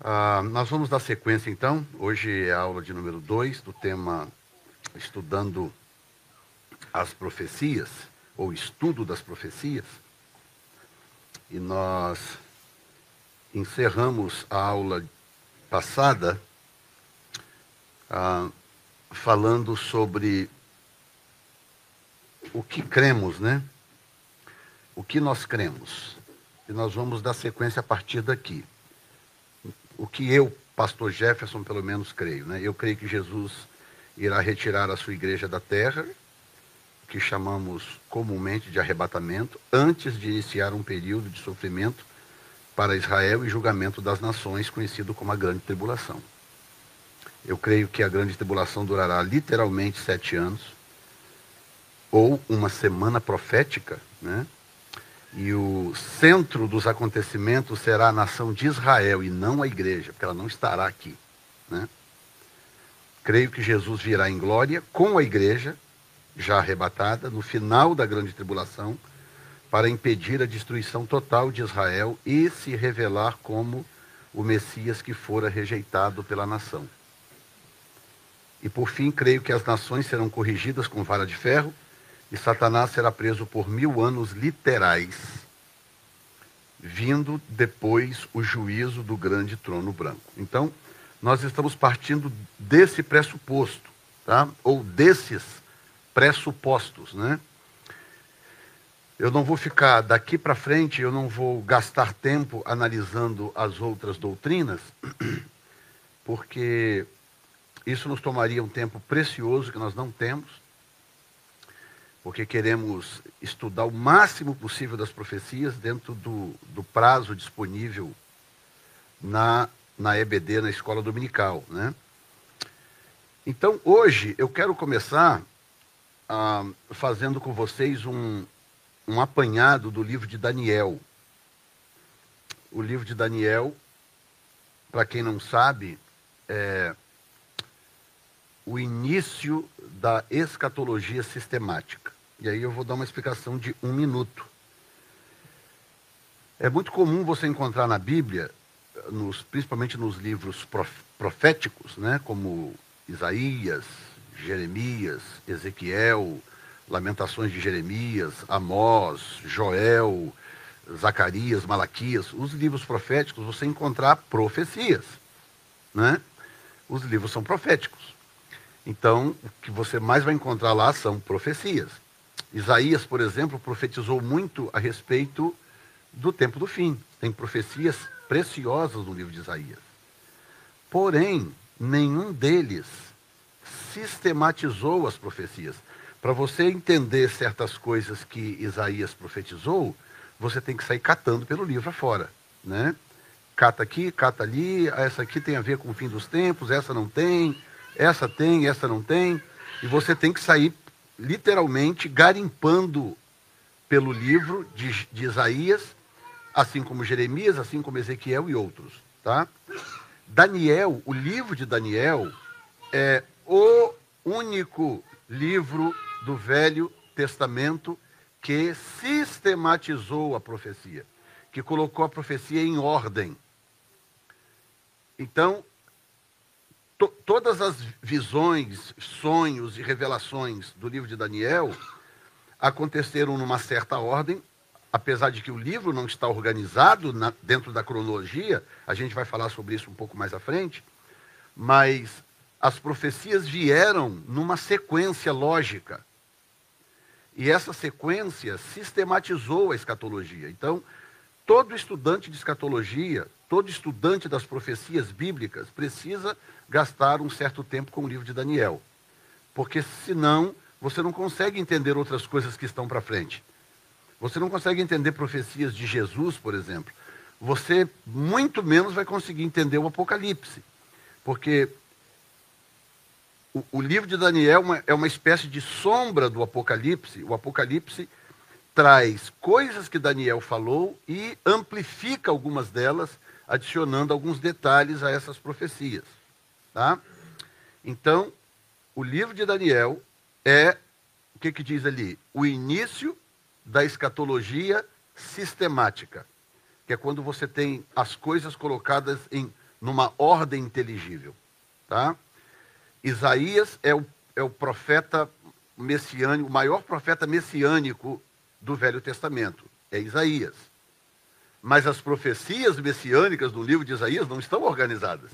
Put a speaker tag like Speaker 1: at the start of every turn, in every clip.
Speaker 1: Ah, nós vamos dar sequência então. Hoje é a aula de número 2 do tema Estudando as Profecias, ou Estudo das Profecias. E nós encerramos a aula passada ah, falando sobre o que cremos, né? O que nós cremos. E nós vamos dar sequência a partir daqui o que eu, pastor Jefferson, pelo menos creio. Né? Eu creio que Jesus irá retirar a sua igreja da terra, que chamamos comumente de arrebatamento, antes de iniciar um período de sofrimento para Israel e julgamento das nações, conhecido como a Grande Tribulação. Eu creio que a Grande Tribulação durará literalmente sete anos, ou uma semana profética, né? E o centro dos acontecimentos será a nação de Israel e não a igreja, porque ela não estará aqui. Né? Creio que Jesus virá em glória com a igreja, já arrebatada, no final da grande tribulação, para impedir a destruição total de Israel e se revelar como o Messias que fora rejeitado pela nação. E por fim, creio que as nações serão corrigidas com vara de ferro e Satanás será preso por mil anos literais, vindo depois o juízo do grande trono branco. Então, nós estamos partindo desse pressuposto, tá? ou desses pressupostos. Né? Eu não vou ficar daqui para frente, eu não vou gastar tempo analisando as outras doutrinas, porque isso nos tomaria um tempo precioso que nós não temos porque queremos estudar o máximo possível das profecias dentro do, do prazo disponível na, na EBD, na escola dominical. Né? Então, hoje, eu quero começar ah, fazendo com vocês um, um apanhado do livro de Daniel. O livro de Daniel, para quem não sabe, é o início da escatologia sistemática. E aí eu vou dar uma explicação de um minuto. É muito comum você encontrar na Bíblia, nos, principalmente nos livros proféticos, né, como Isaías, Jeremias, Ezequiel, Lamentações de Jeremias, Amós, Joel, Zacarias, Malaquias, os livros proféticos, você encontrar profecias. Né? Os livros são proféticos. Então, o que você mais vai encontrar lá são profecias. Isaías, por exemplo, profetizou muito a respeito do tempo do fim. Tem profecias preciosas no livro de Isaías. Porém, nenhum deles sistematizou as profecias. Para você entender certas coisas que Isaías profetizou, você tem que sair catando pelo livro afora, né? Cata aqui, cata ali, essa aqui tem a ver com o fim dos tempos, essa não tem, essa tem, essa não tem, e você tem que sair literalmente garimpando pelo livro de, de Isaías, assim como Jeremias, assim como Ezequiel e outros. Tá? Daniel, o livro de Daniel, é o único livro do Velho Testamento que sistematizou a profecia, que colocou a profecia em ordem. Então, to, todas as visões, sonhos e revelações do livro de Daniel aconteceram numa certa ordem, apesar de que o livro não está organizado na, dentro da cronologia, a gente vai falar sobre isso um pouco mais à frente, mas as profecias vieram numa sequência lógica. E essa sequência sistematizou a escatologia. Então, todo estudante de escatologia, todo estudante das profecias bíblicas precisa gastar um certo tempo com o livro de Daniel. Porque senão você não consegue entender outras coisas que estão para frente. Você não consegue entender profecias de Jesus, por exemplo. Você muito menos vai conseguir entender o Apocalipse. Porque o, o livro de Daniel é uma, é uma espécie de sombra do Apocalipse. O Apocalipse traz coisas que Daniel falou e amplifica algumas delas, adicionando alguns detalhes a essas profecias. Tá? Então, o livro de Daniel é, o que, que diz ali? O início da escatologia sistemática, que é quando você tem as coisas colocadas em numa ordem inteligível. Tá? Isaías é o, é o profeta messiânico, o maior profeta messiânico do Velho Testamento. É Isaías. Mas as profecias messiânicas do livro de Isaías não estão organizadas.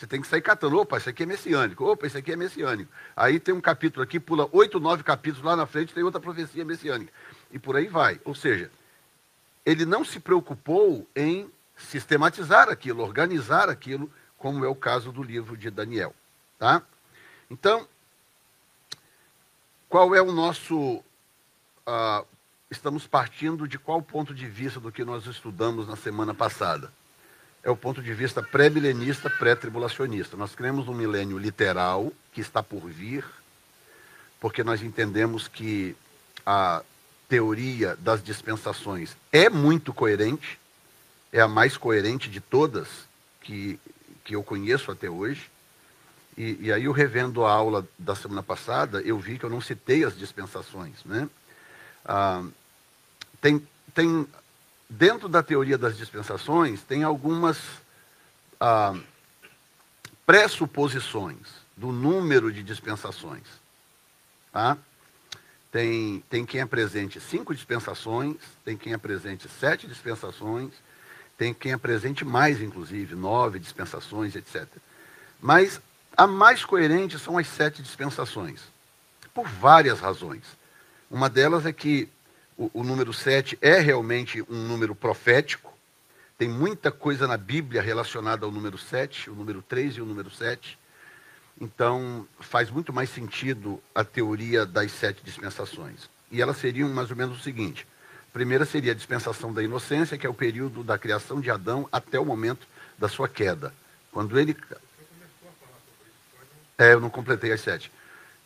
Speaker 1: Você tem que sair catando. Opa, isso aqui é messiânico. Opa, isso aqui é messiânico. Aí tem um capítulo aqui, pula oito, nove capítulos lá na frente, tem outra profecia messiânica. E por aí vai. Ou seja, ele não se preocupou em sistematizar aquilo, organizar aquilo, como é o caso do livro de Daniel. Tá? Então, qual é o nosso. Uh, estamos partindo de qual ponto de vista do que nós estudamos na semana passada? É o ponto de vista pré-milenista, pré-tribulacionista. Nós cremos no milênio literal, que está por vir, porque nós entendemos que a teoria das dispensações é muito coerente, é a mais coerente de todas que, que eu conheço até hoje. E, e, aí eu revendo a aula da semana passada, eu vi que eu não citei as dispensações. Né? Ah, tem, tem, dentro da teoria das dispensações, tem algumas ah, pressuposições do número de dispensações. Tá? Tem, tem quem apresente cinco dispensações, tem quem apresente sete dispensações, tem quem apresente mais, inclusive, nove dispensações, etc. Mas a mais coerente são as sete dispensações, por várias razões. Uma delas é que o, o número sete é realmente um número profético, tem muita coisa na Bíblia relacionada ao número sete, o número três e o número sete. Então, faz muito mais sentido a teoria das sete dispensações. E elas seriam mais ou menos o seguinte: a primeira seria a dispensação da inocência, que é o período da criação de Adão até o momento da sua queda. Quando ele é, eu não completei as sete.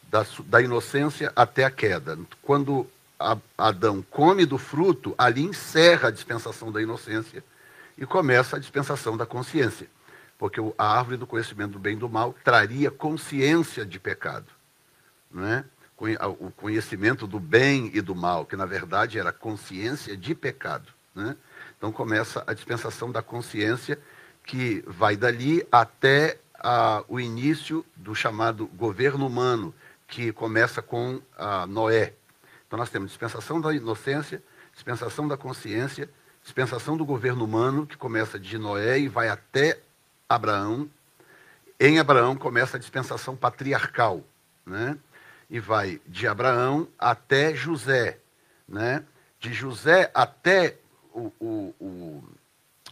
Speaker 1: Da, da inocência até a queda. Quando Adão come do fruto, ali encerra a dispensação da inocência e começa a dispensação da consciência. Porque a árvore do conhecimento do bem e do mal traria consciência de pecado. Não é? O conhecimento do bem e do mal, que na verdade era consciência de pecado. Né? Então começa a dispensação da consciência, que vai dali até o início do chamado governo humano, que começa com Noé. Então nós temos dispensação da inocência, dispensação da consciência, dispensação do governo humano, que começa de Noé e vai até Abraão. Em Abraão começa a dispensação patriarcal, né? E vai de Abraão até José, né? De José até o, o, o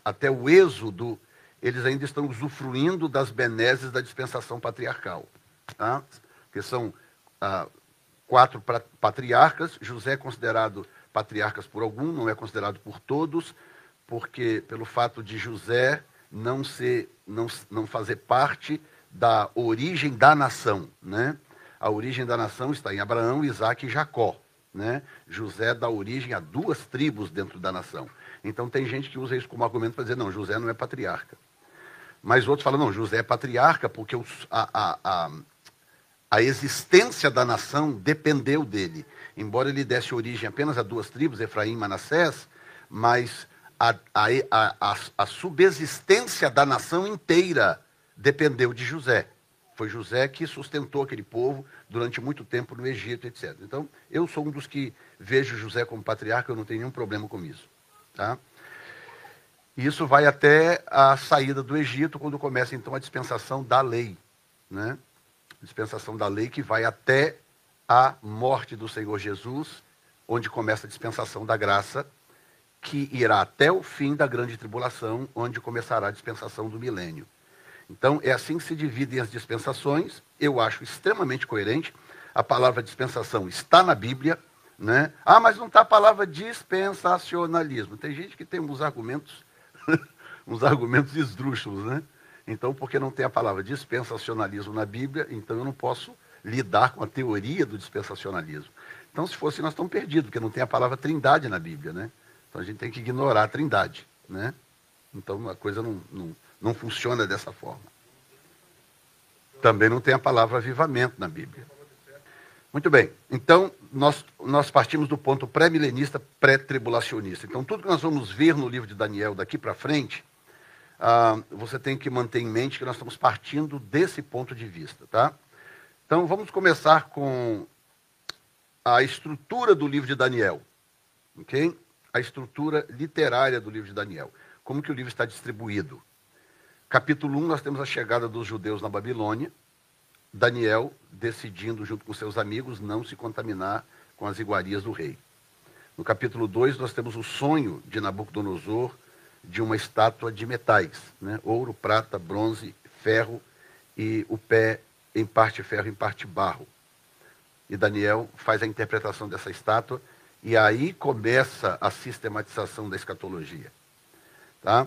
Speaker 1: até o êxodo eles ainda estão usufruindo das benesses da dispensação patriarcal. Tá? Que são ah, quatro patriarcas, José é considerado patriarcas por algum, não é considerado por todos, porque pelo fato de José não ser, não, não fazer parte da origem da nação, né? A origem da nação está em Abraão, Isaac e Jacó, né? José dá origem a duas tribos dentro da nação. Então tem gente que usa isso como argumento para dizer não, José não é patriarca. Mas outros falam, não, José é patriarca porque os, a, a, a, a existência da nação dependeu dele. Embora ele desse origem apenas a duas tribos, Efraim e Manassés, mas a, a, a, a, subsistência da nação inteira dependeu de José. Foi José que sustentou aquele povo durante muito tempo no Egito, etc. Então, eu sou um dos que vejo José como patriarca, eu não tenho nenhum problema com isso. Tá? Isso vai até a saída do Egito, quando começa então a dispensação da lei. Né? Dispensação da lei que vai até a morte do Senhor Jesus, onde começa a dispensação da graça, que irá até o fim da grande tribulação, onde começará a dispensação do milênio. Então, é assim que se dividem as dispensações. Eu acho extremamente coerente. A palavra dispensação está na Bíblia. Né? Ah, mas não está a palavra dispensacionalismo. Tem gente que tem uns argumentos uns argumentos esdrúxulos, né? Então, porque não tem a palavra dispensacionalismo na Bíblia, então eu não posso lidar com a teoria do dispensacionalismo. Então, se fosse, nós estamos perdidos, porque não tem a palavra trindade na Bíblia, né? Então a gente tem que ignorar a trindade, né? Então a coisa não, não, não funciona dessa forma. Também não tem a palavra avivamento na Bíblia. Muito bem. Então, nós, nós partimos do ponto pré-milenista, pré-tribulacionista. Então, tudo que nós vamos ver no livro de Daniel daqui para frente, ah, você tem que manter em mente que nós estamos partindo desse ponto de vista, tá? Então, vamos começar com a estrutura do livro de Daniel, ok? A estrutura literária do livro de Daniel. Como que o livro está distribuído? Capítulo 1, nós temos a chegada dos judeus na Babilônia. Daniel decidindo, junto com seus amigos, não se contaminar com as iguarias do rei. No capítulo 2, nós temos o sonho de Nabucodonosor de uma estátua de metais, né? ouro, prata, bronze, ferro e o pé em parte ferro, em parte barro. E Daniel faz a interpretação dessa estátua e aí começa a sistematização da escatologia. Tá?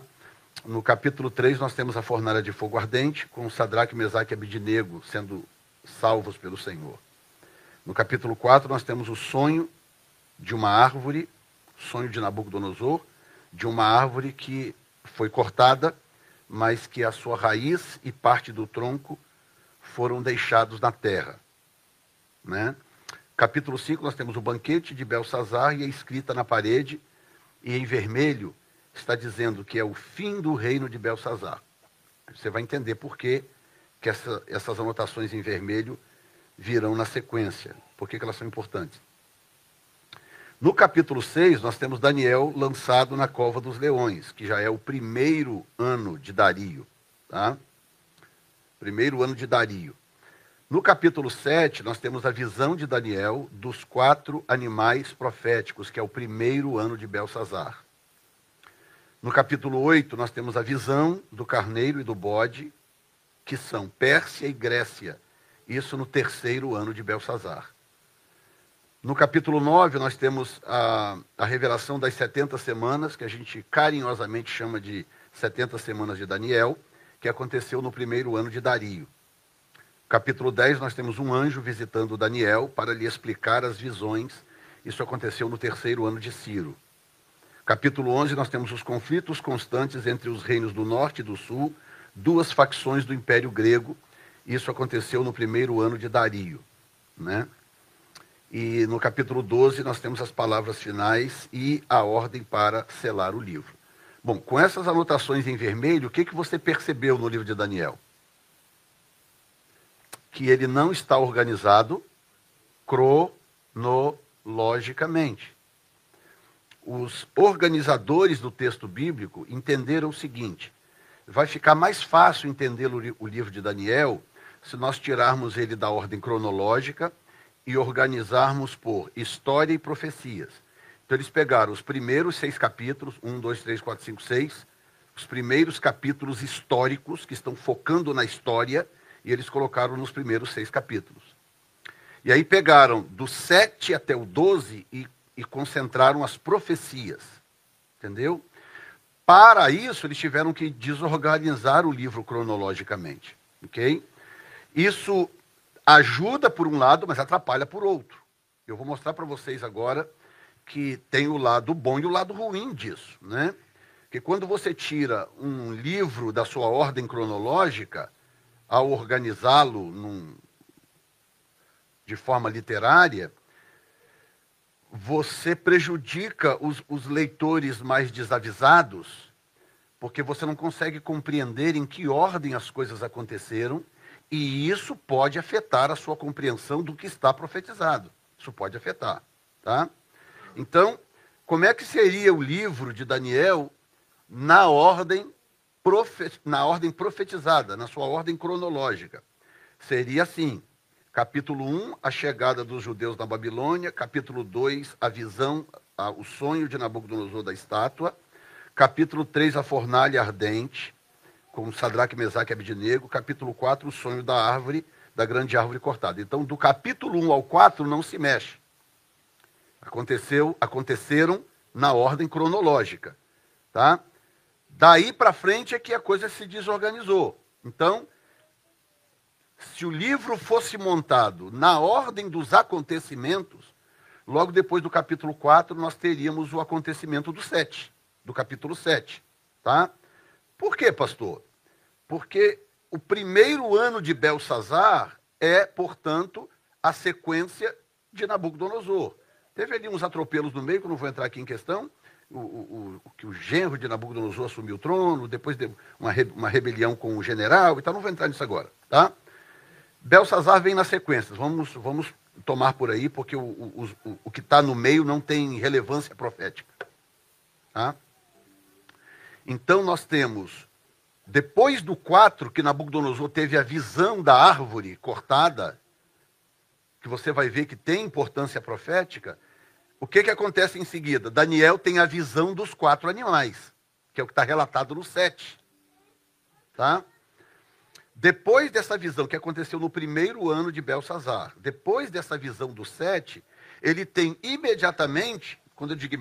Speaker 1: No capítulo 3, nós temos a fornalha de fogo ardente, com Sadraque, Mesaque e Abidinego sendo salvos pelo Senhor. No capítulo 4, nós temos o sonho de uma árvore, sonho de Nabucodonosor, de uma árvore que foi cortada, mas que a sua raiz e parte do tronco foram deixados na terra. Né? Capítulo 5, nós temos o banquete de Belsazar e a escrita na parede, e em vermelho está dizendo que é o fim do reino de Belsazar. Você vai entender por que, que essa, essas anotações em vermelho virão na sequência, por que, que elas são importantes. No capítulo 6, nós temos Daniel lançado na cova dos leões, que já é o primeiro ano de Dario. Tá? Primeiro ano de Dario. No capítulo 7, nós temos a visão de Daniel dos quatro animais proféticos, que é o primeiro ano de Belsazar. No capítulo 8, nós temos a visão do carneiro e do bode, que são Pérsia e Grécia. Isso no terceiro ano de Belsazar. No capítulo 9, nós temos a, a revelação das 70 semanas, que a gente carinhosamente chama de 70 semanas de Daniel, que aconteceu no primeiro ano de Dario. Capítulo 10, nós temos um anjo visitando Daniel para lhe explicar as visões. Isso aconteceu no terceiro ano de Ciro. Capítulo 11, nós temos os conflitos constantes entre os reinos do norte e do sul, duas facções do Império Grego. Isso aconteceu no primeiro ano de Dario. Né? E no capítulo 12 nós temos as palavras finais e a ordem para selar o livro. Bom, com essas anotações em vermelho, o que, que você percebeu no livro de Daniel? Que ele não está organizado cronologicamente. Os organizadores do texto bíblico entenderam o seguinte: vai ficar mais fácil entender o livro de Daniel se nós tirarmos ele da ordem cronológica e organizarmos por história e profecias. Então, eles pegaram os primeiros seis capítulos, um, dois, três, quatro, cinco, seis, os primeiros capítulos históricos, que estão focando na história, e eles colocaram nos primeiros seis capítulos. E aí pegaram do 7 até o 12 e, e concentraram as profecias. Entendeu? Para isso, eles tiveram que desorganizar o livro cronologicamente. Ok? Isso ajuda por um lado, mas atrapalha por outro. Eu vou mostrar para vocês agora que tem o lado bom e o lado ruim disso, né? Que quando você tira um livro da sua ordem cronológica, ao organizá-lo num, de forma literária, você prejudica os, os leitores mais desavisados, porque você não consegue compreender em que ordem as coisas aconteceram e isso pode afetar a sua compreensão do que está profetizado. Isso pode afetar. Tá? Então, como é que seria o livro de Daniel na ordem, profe na ordem profetizada, na sua ordem cronológica? Seria assim: capítulo 1, a chegada dos judeus na Babilônia, capítulo 2, a visão, a, o sonho de Nabucodonosor da estátua, capítulo 3, a fornalha ardente, com Sadraque, Mesaque e Abednego, capítulo 4, o sonho da árvore, da grande árvore cortada. Então, do capítulo 1 ao 4 não se mexe. Aconteceu, aconteceram na ordem cronológica, tá? Daí para frente é que a coisa se desorganizou. Então, se o livro fosse montado na ordem dos acontecimentos, logo depois do capítulo 4 nós teríamos o acontecimento do 7, do capítulo 7, tá? Por quê, pastor? Porque o primeiro ano de Belsazar é, portanto, a sequência de Nabucodonosor. Teve ali uns atropelos no meio, que eu não vou entrar aqui em questão, o, o, o, que o genro de Nabucodonosor assumiu o trono, depois de uma, uma rebelião com o general e tal. Não vou entrar nisso agora, tá? Belsazar vem na sequência. Vamos, vamos tomar por aí, porque o, o, o, o que está no meio não tem relevância profética. Tá? Então nós temos, depois do 4, que Nabucodonosor teve a visão da árvore cortada, que você vai ver que tem importância profética, o que, que acontece em seguida? Daniel tem a visão dos quatro animais, que é o que está relatado no 7. Tá? Depois dessa visão que aconteceu no primeiro ano de Belsazar, depois dessa visão do 7, ele tem imediatamente, quando eu digo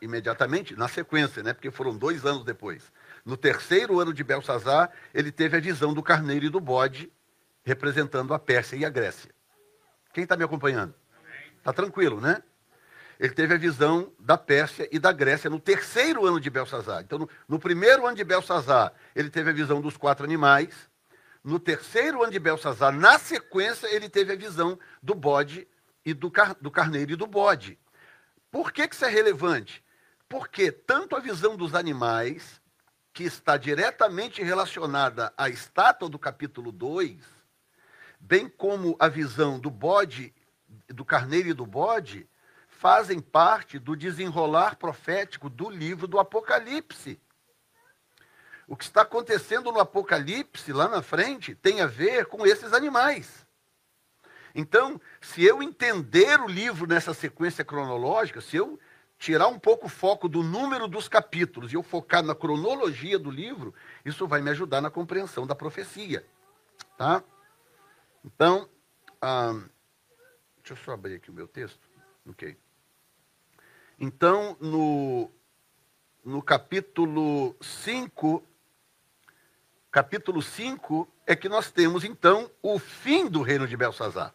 Speaker 1: imediatamente, na sequência, né? porque foram dois anos depois. No terceiro ano de Belsazar, ele teve a visão do carneiro e do bode, representando a Pérsia e a Grécia. Quem está me acompanhando? Está tranquilo, né? ele teve a visão da Pérsia e da Grécia no terceiro ano de Belsazar. Então, no, no, primeiro ano de Belsazar, ele teve a visão dos quatro animais. No terceiro ano de Belsazar, na sequência, ele teve a visão do bode e do, car, do carneiro e do bode. Por que, que isso é relevante? Porque tanto a visão dos animais, que está diretamente relacionada à estátua do capítulo 2, bem como a visão do bode, do carneiro e do bode, fazem parte do desenrolar profético do livro do Apocalipse. O que está acontecendo no Apocalipse, lá na frente, tem a ver com esses animais. Então, se eu entender o livro nessa sequência cronológica, se eu tirar um pouco o foco do número dos capítulos e eu focar na cronologia do livro, isso vai me ajudar na compreensão da profecia. Tá? Então, ah, deixa eu só abrir aqui o meu texto. Ok. Então, no, no capítulo 5, capítulo 5 é que nós temos, então, o fim do reino de Belsazar.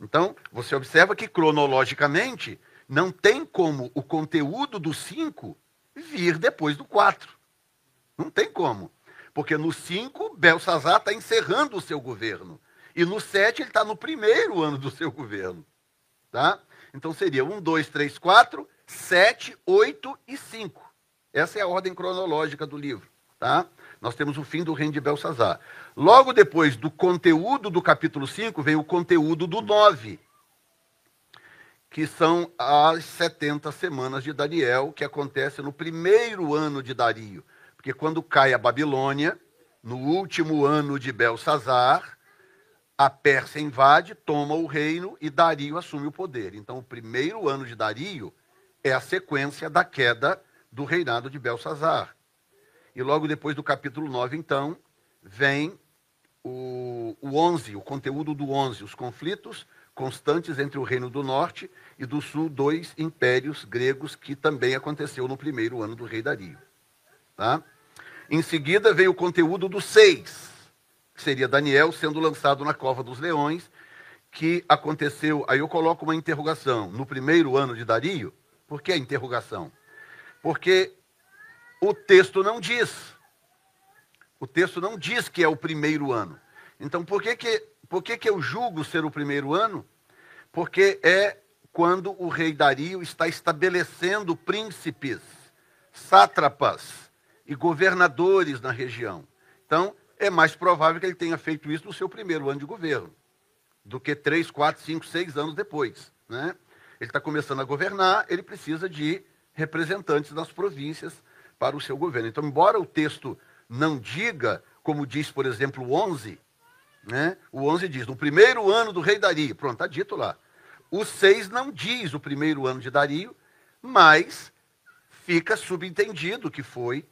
Speaker 1: Então, você observa que, cronologicamente, não tem como o conteúdo do 5 vir depois do 4. Não tem como. Porque no 5, Belsazar está encerrando o seu governo. E no 7, ele está no primeiro ano do seu governo. Tá? Então seria 1, 2, 3, 4, 7, 8 e 5. Essa é a ordem cronológica do livro. Tá? Nós temos o fim do reino de Belsazar. Logo depois do conteúdo do capítulo 5, vem o conteúdo do 9, que são as 70 semanas de Daniel, que acontece no primeiro ano de Dario. Porque quando cai a Babilônia, no último ano de Belsazar, a Pérsia invade, toma o reino e Dario assume o poder. Então, o primeiro ano de Dario é a sequência da queda do reinado de Belsazar. E logo depois do capítulo 9, então, vem o, o 11, o conteúdo do 11, os conflitos constantes entre o reino do norte e do sul, dois impérios gregos, que também aconteceu no primeiro ano do rei Dario. Tá? Em seguida, vem o conteúdo do 6, que seria Daniel sendo lançado na cova dos leões, que aconteceu. Aí eu coloco uma interrogação. No primeiro ano de Dario, por que a interrogação? Porque o texto não diz. O texto não diz que é o primeiro ano. Então, por que, que, por que, que eu julgo ser o primeiro ano? Porque é quando o rei Dario está estabelecendo príncipes, sátrapas e governadores na região. Então, é mais provável que ele tenha feito isso no seu primeiro ano de governo, do que três, quatro, cinco, seis anos depois. Né? Ele está começando a governar, ele precisa de representantes das províncias para o seu governo. Então, embora o texto não diga, como diz, por exemplo, o 11, né? o 11 diz, no primeiro ano do rei Dario, pronto, está dito lá. O 6 não diz o primeiro ano de Dario, mas fica subentendido que foi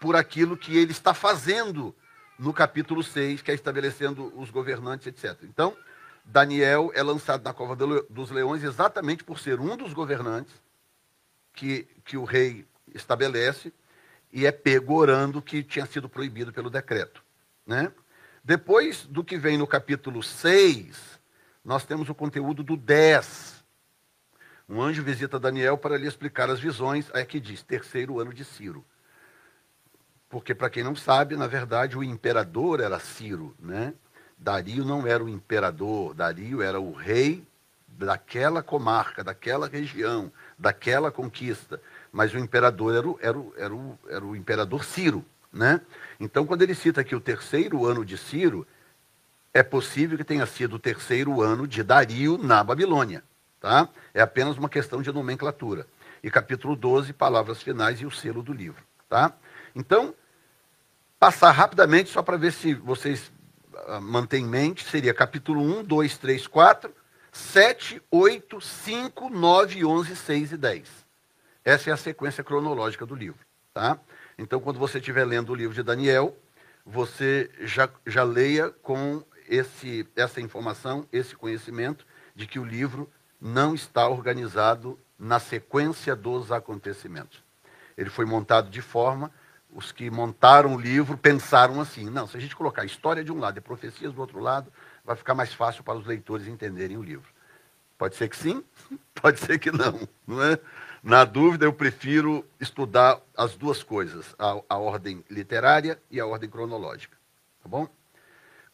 Speaker 1: por aquilo que ele está fazendo no capítulo 6, que é estabelecendo os governantes, etc. Então, Daniel é lançado na cova dos leões exatamente por ser um dos governantes que, que o rei estabelece e é pego orando que tinha sido proibido pelo decreto. Né? Depois do que vem no capítulo 6, nós temos o conteúdo do 10. Um anjo visita Daniel para lhe explicar as visões, aí que diz, terceiro ano de Ciro. Porque, para quem não sabe, na verdade, o imperador era Ciro, né? Dario não era o imperador, Dario era o rei daquela comarca, daquela região, daquela conquista. Mas o imperador era o, era o, era o, era o imperador Ciro. Né? Então, quando ele cita aqui o terceiro ano de Ciro, é possível que tenha sido o terceiro ano de Dario na Babilônia. Tá? É apenas uma questão de nomenclatura. E capítulo 12, palavras finais e o selo do livro. Tá? Então, passar rapidamente, só para ver se vocês uh, mantêm em mente, seria capítulo 1, 2, 3, 4, 7, 8, 5, 9, 11, 6 e 10. Essa é a sequência cronológica do livro. Tá? Então, quando você estiver lendo o livro de Daniel, você já, já leia com esse, essa informação, esse conhecimento de que o livro não está organizado na sequência dos acontecimentos. Ele foi montado de forma, os que montaram o livro pensaram assim: não, se a gente colocar a história de um lado e profecias do outro lado, vai ficar mais fácil para os leitores entenderem o livro. Pode ser que sim, pode ser que não, não é? Na dúvida, eu prefiro estudar as duas coisas, a, a ordem literária e a ordem cronológica. Tá bom?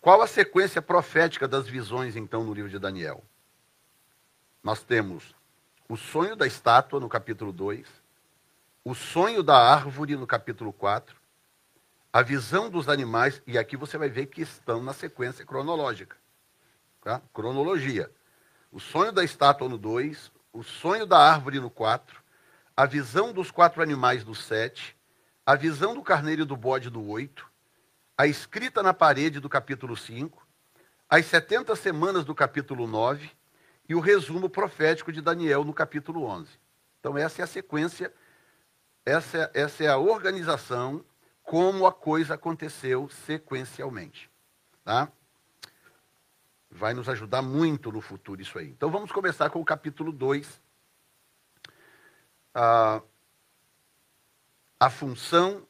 Speaker 1: Qual a sequência profética das visões, então, no livro de Daniel? Nós temos o sonho da estátua, no capítulo 2, o sonho da árvore, no capítulo 4, a visão dos animais, e aqui você vai ver que estão na sequência cronológica. Tá? Cronologia. O sonho da estátua no 2, o sonho da árvore no 4, a visão dos quatro animais do 7, a visão do carneiro e do bode do 8, a escrita na parede do capítulo 5, as 70 semanas do capítulo 9 e o resumo profético de Daniel no capítulo 11. Então, essa é a sequência, essa, essa é a organização, como a coisa aconteceu sequencialmente. Tá? Vai nos ajudar muito no futuro isso aí. Então, vamos começar com o capítulo 2 a, a função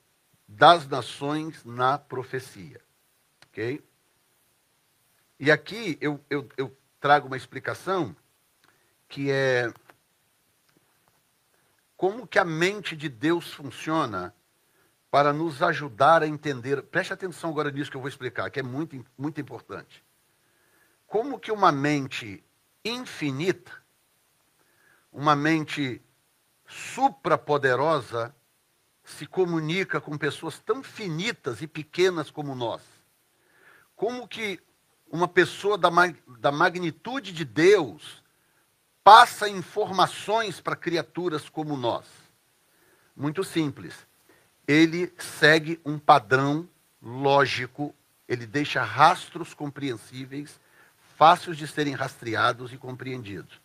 Speaker 1: das nações na profecia. Ok? E aqui eu, eu, eu trago uma explicação que é como que a mente de Deus funciona para nos ajudar a entender. Preste atenção agora nisso que eu vou explicar, que é muito, muito importante. Como que uma mente infinita, uma mente suprapoderosa se comunica com pessoas tão finitas e pequenas como nós? Como que uma pessoa da, da magnitude de Deus passa informações para criaturas como nós? Muito simples. Ele segue um padrão lógico, ele deixa rastros compreensíveis, fáceis de serem rastreados e compreendidos.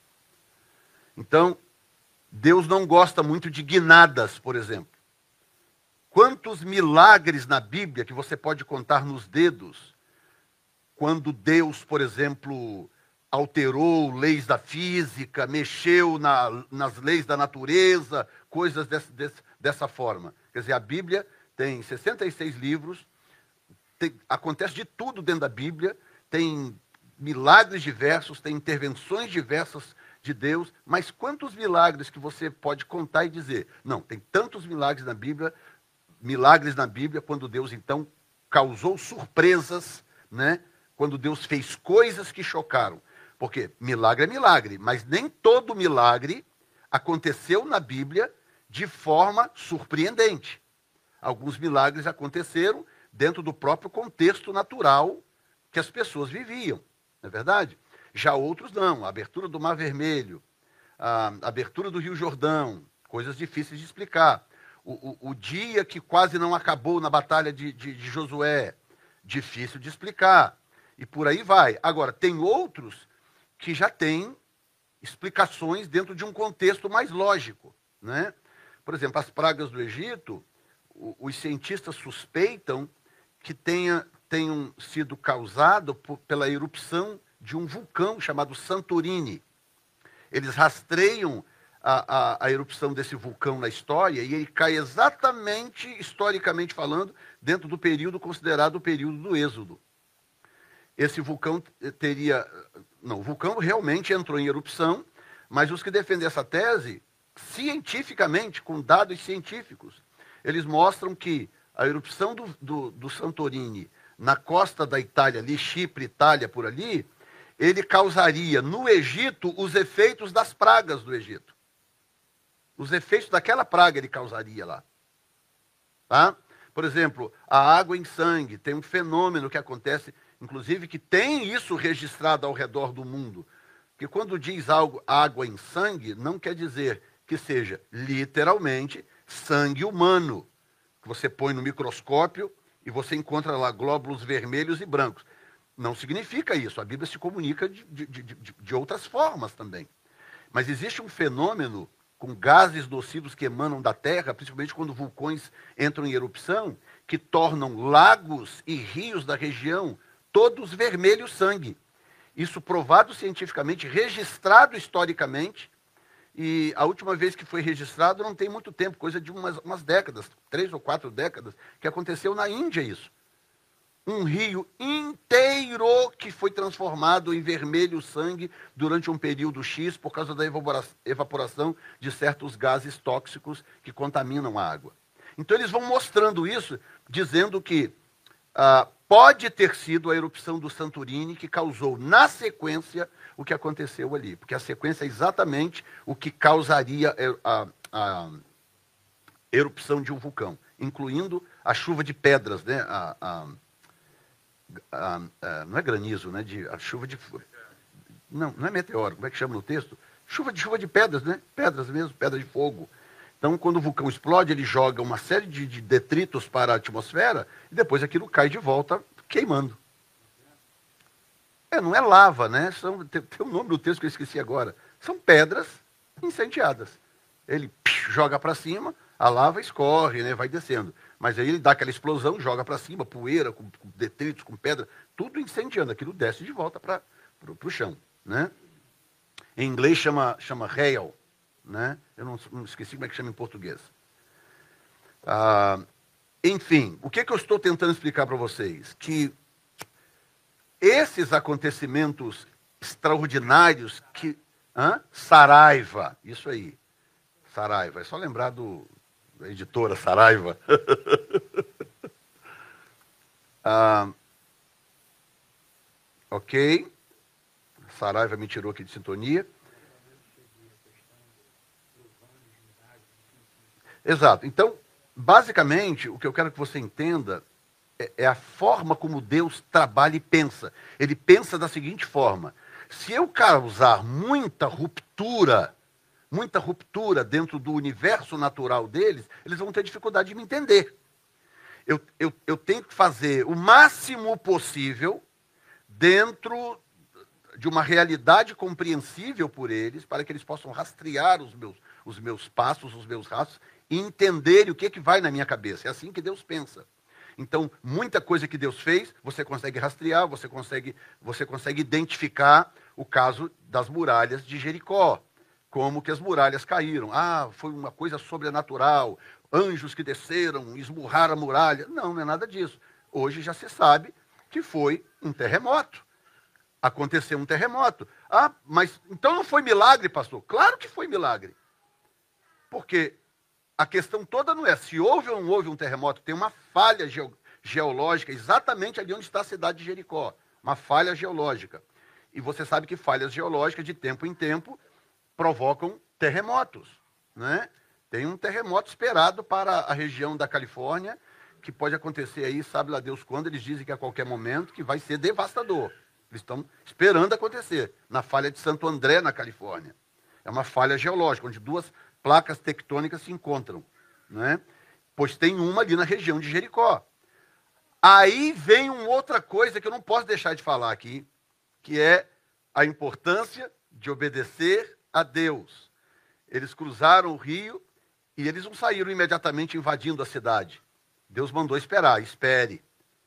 Speaker 1: Então, Deus não gosta muito de guinadas, por exemplo. Quantos milagres na Bíblia que você pode contar nos dedos, quando Deus, por exemplo, alterou leis da física, mexeu na, nas leis da natureza, coisas dessa forma. Quer dizer, a Bíblia tem 66 livros, tem, acontece de tudo dentro da Bíblia, tem milagres diversos, tem intervenções diversas de Deus, mas quantos milagres que você pode contar e dizer? Não, tem tantos milagres na Bíblia, milagres na Bíblia, quando Deus então causou surpresas, né? Quando Deus fez coisas que chocaram. Porque milagre é milagre, mas nem todo milagre aconteceu na Bíblia de forma surpreendente. Alguns milagres aconteceram dentro do próprio contexto natural que as pessoas viviam, não é verdade? Já outros não. A abertura do Mar Vermelho, a abertura do Rio Jordão, coisas difíceis de explicar. O, o, o dia que quase não acabou na batalha de, de, de Josué, difícil de explicar. E por aí vai. Agora, tem outros que já têm explicações dentro de um contexto mais lógico. Né? Por exemplo, as pragas do Egito, os cientistas suspeitam que tenha, tenham sido causado pela erupção de um vulcão chamado Santorini. Eles rastreiam a, a, a, erupção desse vulcão na história e ele cai exatamente, historicamente falando, dentro do período considerado o período do Êxodo. Esse vulcão teria. Não, o vulcão realmente entrou em erupção, mas os que defendem essa tese, cientificamente, com dados científicos, eles mostram que a erupção do, do, do Santorini na costa da Itália, ali, Chipre, Itália, por ali, ele causaria no Egito os efeitos das pragas do Egito. Os efeitos daquela praga ele causaria lá. Tá? Por exemplo, a água em sangue tem um fenômeno que acontece, inclusive que tem isso registrado ao redor do mundo. Que quando diz algo água em sangue, não quer dizer que seja literalmente sangue humano, que você põe no microscópio e você encontra lá glóbulos vermelhos e brancos. Não significa isso. A Bíblia se comunica de, de, de, de outras formas também. Mas existe um fenômeno com gases nocivos que emanam da Terra, principalmente quando vulcões entram em erupção, que tornam lagos e rios da região todos vermelhos sangue. Isso provado cientificamente, registrado historicamente, e a última vez que foi registrado não tem muito tempo, coisa de umas, umas décadas, três ou quatro décadas, que aconteceu na Índia isso um rio inteiro que foi transformado em vermelho sangue durante um período X por causa da evaporação de certos gases tóxicos que contaminam a água. Então eles vão mostrando isso, dizendo que ah, pode ter sido a erupção do Santorini que causou, na sequência, o que aconteceu ali. Porque a sequência é exatamente o que causaria eh, a, a erupção de um vulcão, incluindo a chuva de pedras, né? A, a, a, a, não é granizo, né? De, a chuva de. Não, não é meteoro, como é que chama no texto? Chuva de chuva de pedras, né? Pedras mesmo, pedra de fogo. Então, quando o vulcão explode, ele joga uma série de, de detritos para a atmosfera e depois aquilo cai de volta queimando. É, não é lava, né? São, tem, tem um nome do texto que eu esqueci agora. São pedras incendiadas. Ele psh, joga para cima, a lava escorre, né? vai descendo. Mas aí ele dá aquela explosão, joga para cima, poeira, com, com, detritos, com pedra, tudo incendiando. Aquilo desce de volta para o chão. Né? Em inglês chama, chama hail. Né? Eu não, não esqueci como é que chama em português. Ah, enfim, o que, que eu estou tentando explicar para vocês? Que esses acontecimentos extraordinários que. Hã? Saraiva, isso aí. Saraiva, é só lembrar do, da editora Saraiva. ah, ok. Saraiva me tirou aqui de sintonia. Exato. Então, basicamente, o que eu quero que você entenda é, é, a forma como Deus trabalha e pensa. Ele pensa da seguinte forma: se eu causar muita ruptura muita ruptura dentro do universo natural deles, eles vão ter dificuldade de me entender. Eu, eu, eu tenho que fazer o máximo possível dentro de uma realidade compreensível por eles, para que eles possam rastrear os meus, os meus passos, os meus rastros, e entenderem o que, é que vai na minha cabeça. É assim que Deus pensa. Então, muita coisa que Deus fez, você consegue rastrear, você consegue, você consegue identificar o caso das muralhas de Jericó como que as muralhas caíram. Ah, foi uma coisa sobrenatural, anjos que desceram, esmurraram a muralha. Não, não é nada disso. Hoje já se sabe que foi um terremoto. Aconteceu um terremoto. Ah, mas então não foi milagre, pastor? Claro que foi milagre. Porque a questão toda não é se houve ou não houve um terremoto, tem uma falha geológica exatamente ali onde está a cidade de Jericó. Uma falha geológica. E você sabe que falhas geológicas, de tempo em tempo, provocam terremotos. Né? Tem um terremoto esperado para a região da Califórnia, que pode acontecer aí, sabe lá Deus quando, eles dizem que a qualquer momento, que vai ser devastador. Eles estão esperando acontecer, na falha de Santo André, na Califórnia. É uma falha geológica, onde duas placas tectônicas se encontram. Né? Pois tem uma ali na região de Jericó. Aí vem uma outra coisa que eu não posso deixar de falar aqui, que é a importância de obedecer a Deus. Eles cruzaram o rio e eles não saíram imediatamente invadindo a cidade. Deus mandou esperar, espere,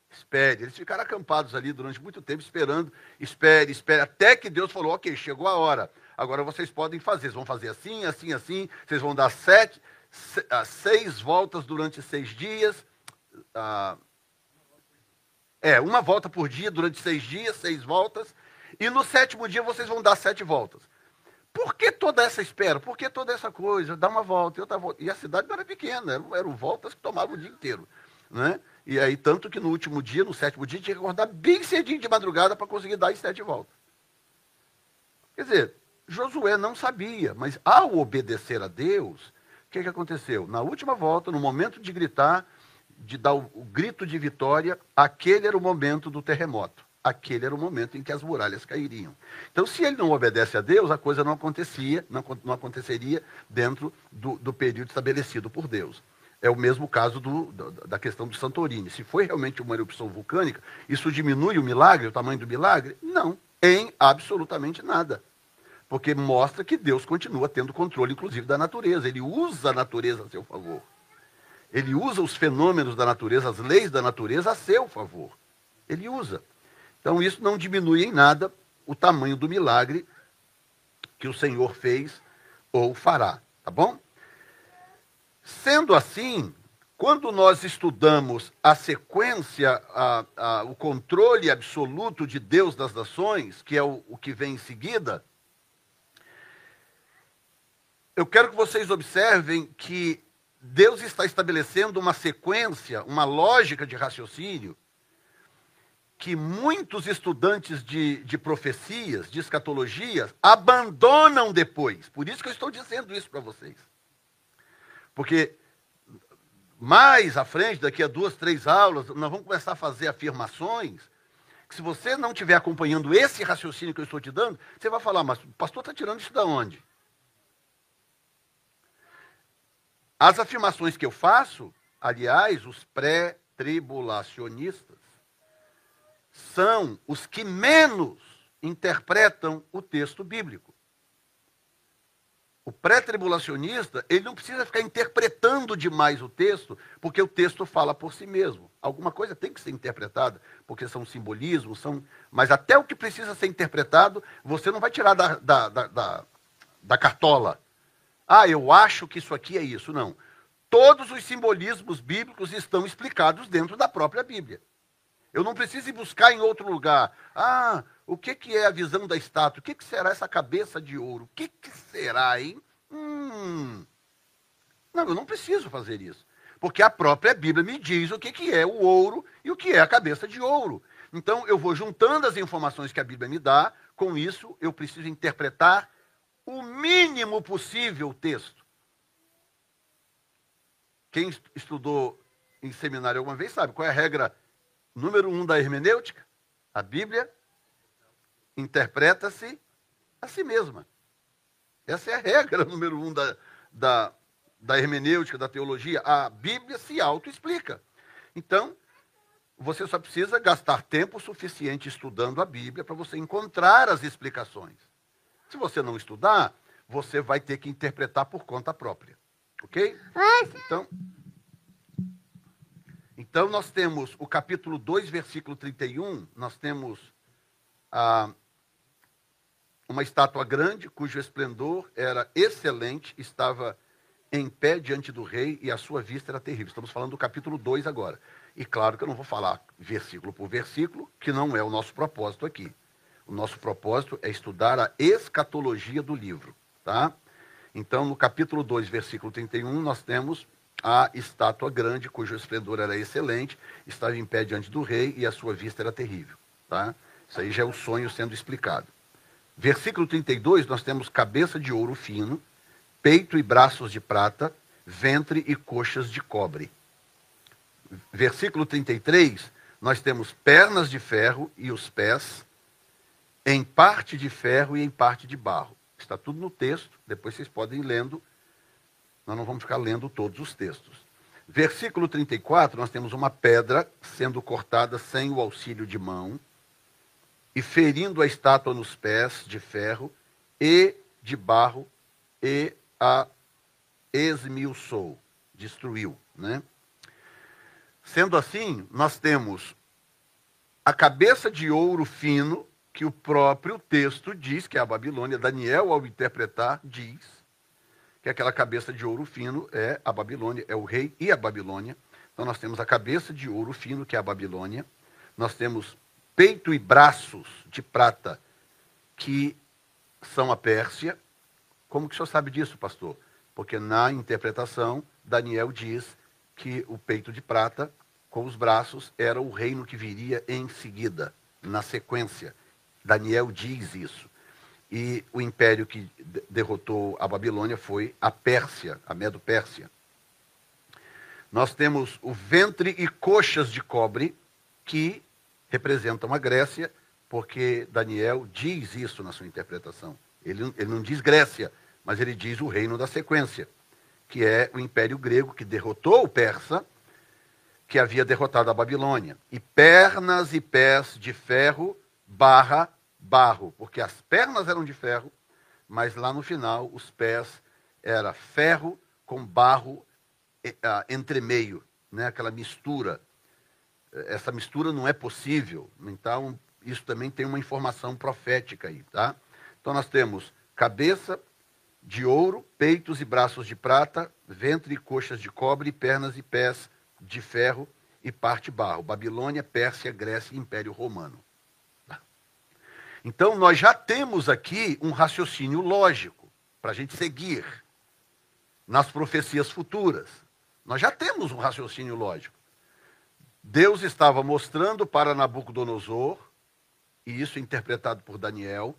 Speaker 1: espere. Eles ficaram acampados ali durante muito tempo esperando, espere, espere, até que Deus falou: ok, chegou a hora. Agora vocês podem fazer. Vocês vão fazer assim, assim, assim. Vocês vão dar sete, ah, seis voltas durante seis dias. Ah, é, uma volta por dia durante seis dias, seis voltas. E no sétimo dia vocês vão dar sete voltas. Por que toda essa espera? Por que toda essa coisa? Dá uma volta e outra volta. E a cidade não era pequena, eram, voltas que tomavam o dia inteiro. Né? E aí, tanto que no último dia, no sétimo dia, tinha que acordar bem cedinho de madrugada para conseguir dar as sete voltas. Quer dizer, Josué não sabia, mas ao obedecer a Deus, o que, que aconteceu? Na última volta, no momento de gritar, de dar o, o grito de vitória, aquele era o momento do terremoto. Aquele era o momento em que as muralhas cairiam. Então, se ele não obedece a Deus, a coisa não acontecia, não, não aconteceria dentro do, do período estabelecido por Deus. É o mesmo caso do, da questão do Santorini. Se foi realmente uma erupção vulcânica, isso diminui o milagre, o tamanho do milagre? Não, em absolutamente nada. Porque mostra que Deus continua tendo controle, inclusive, da natureza. Ele usa a natureza a seu favor. Ele usa os fenômenos da natureza, as leis da natureza a seu favor. Ele usa. Então, isso não diminui em nada o tamanho do milagre que o Senhor fez ou fará. Tá bom? Sendo assim, quando nós estudamos a sequência, a, a, o controle absoluto de Deus das nações, que é o, o que vem em seguida, eu quero que vocês observem que Deus está estabelecendo uma sequência, uma lógica de raciocínio, que muitos estudantes de, de profecias, de escatologias, abandonam depois. Por isso que eu estou dizendo isso para vocês. Porque mais à frente, daqui a duas, três aulas, nós vamos começar a fazer afirmações. Que se você não estiver acompanhando esse raciocínio que eu estou te dando, você vai falar, mas o pastor está tirando isso da onde? As afirmações que eu faço, aliás, os pré-tribulacionistas, são os que menos interpretam o texto bíblico. O pré-tribulacionista, ele não precisa ficar interpretando demais o texto, porque o texto fala por si mesmo. Alguma coisa tem que ser interpretada, porque são simbolismos, são. Mas até o que precisa ser interpretado, você não vai tirar da, da, da, da, da cartola. Ah, eu acho que isso aqui é isso. Não. Todos os simbolismos bíblicos estão explicados dentro da própria Bíblia. Eu não preciso ir buscar em outro lugar. Ah, o que, que é a visão da estátua? O que, que será essa cabeça de ouro? O que, que será, hein? Hum. Não, eu não preciso fazer isso. Porque a própria Bíblia me diz o que, que é o ouro e o que é a cabeça de ouro. Então, eu vou juntando as informações que a Bíblia me dá, com isso, eu preciso interpretar o mínimo possível o texto. Quem estudou em seminário alguma vez sabe qual é a regra número um da hermenêutica? A Bíblia interpreta-se a si mesma. Essa é a regra número um da, da, da hermenêutica, da teologia. A Bíblia se autoexplica. Então, você só precisa gastar tempo suficiente estudando a Bíblia para você encontrar as explicações. Se você não estudar, você vai ter que interpretar por conta própria. Ok? Então, então nós temos o capítulo 2, versículo 31, nós temos a, uma estátua grande, cujo esplendor era excelente, estava em pé diante do rei e a sua vista era terrível. Estamos falando do capítulo 2 agora. E claro que eu não vou falar versículo por versículo, que não é o nosso propósito aqui. O nosso propósito é estudar a escatologia do livro, tá? Então, no capítulo 2, versículo 31, nós temos a estátua grande, cujo esplendor era excelente, estava em pé diante do rei e a sua vista era terrível, tá? Isso aí já é o sonho sendo explicado. Versículo 32, nós temos cabeça de ouro fino, peito e braços de prata, ventre e coxas de cobre. Versículo 33, nós temos pernas de ferro e os pés, em parte de ferro e em parte de barro. Está tudo no texto, depois vocês podem ir lendo. Nós não vamos ficar lendo todos os textos. Versículo 34, nós temos uma pedra sendo cortada sem o auxílio de mão e ferindo a estátua nos pés de ferro e de barro e a esmiuçou, destruiu, né? Sendo assim, nós temos a cabeça de ouro fino, que o próprio texto diz que é a Babilônia, Daniel, ao interpretar, diz que aquela cabeça de ouro fino é a Babilônia, é o rei e a Babilônia. Então nós temos a cabeça de ouro fino, que é a Babilônia. Nós temos peito e braços de prata, que são a Pérsia. Como que o senhor sabe disso, pastor? Porque na interpretação, Daniel diz que o peito de prata com os braços era o reino que viria em seguida, na sequência. Daniel diz isso. E o império que derrotou a Babilônia foi a Pérsia, a Medo-Pérsia. Nós temos o ventre e coxas de cobre, que representam a Grécia, porque Daniel diz isso na sua interpretação. Ele, ele não diz Grécia, mas ele diz o reino da sequência, que é o império grego que derrotou o persa, que havia derrotado a Babilônia. E pernas e pés de ferro barra barro, porque as pernas eram de ferro, mas lá no final os pés era ferro com barro uh, entre meio, né? aquela mistura. Essa mistura não é possível, então isso também tem uma informação profética aí, tá? Então nós temos cabeça de ouro, peitos e braços de prata, ventre e coxas de cobre, pernas e pés de ferro e parte barro. Babilônia, Pérsia, Grécia e Império Romano. Então, nós já temos aqui um raciocínio lógico para a gente seguir nas profecias futuras. Nós já temos um raciocínio lógico. Deus estava mostrando para Nabucodonosor, e isso interpretado por Daniel,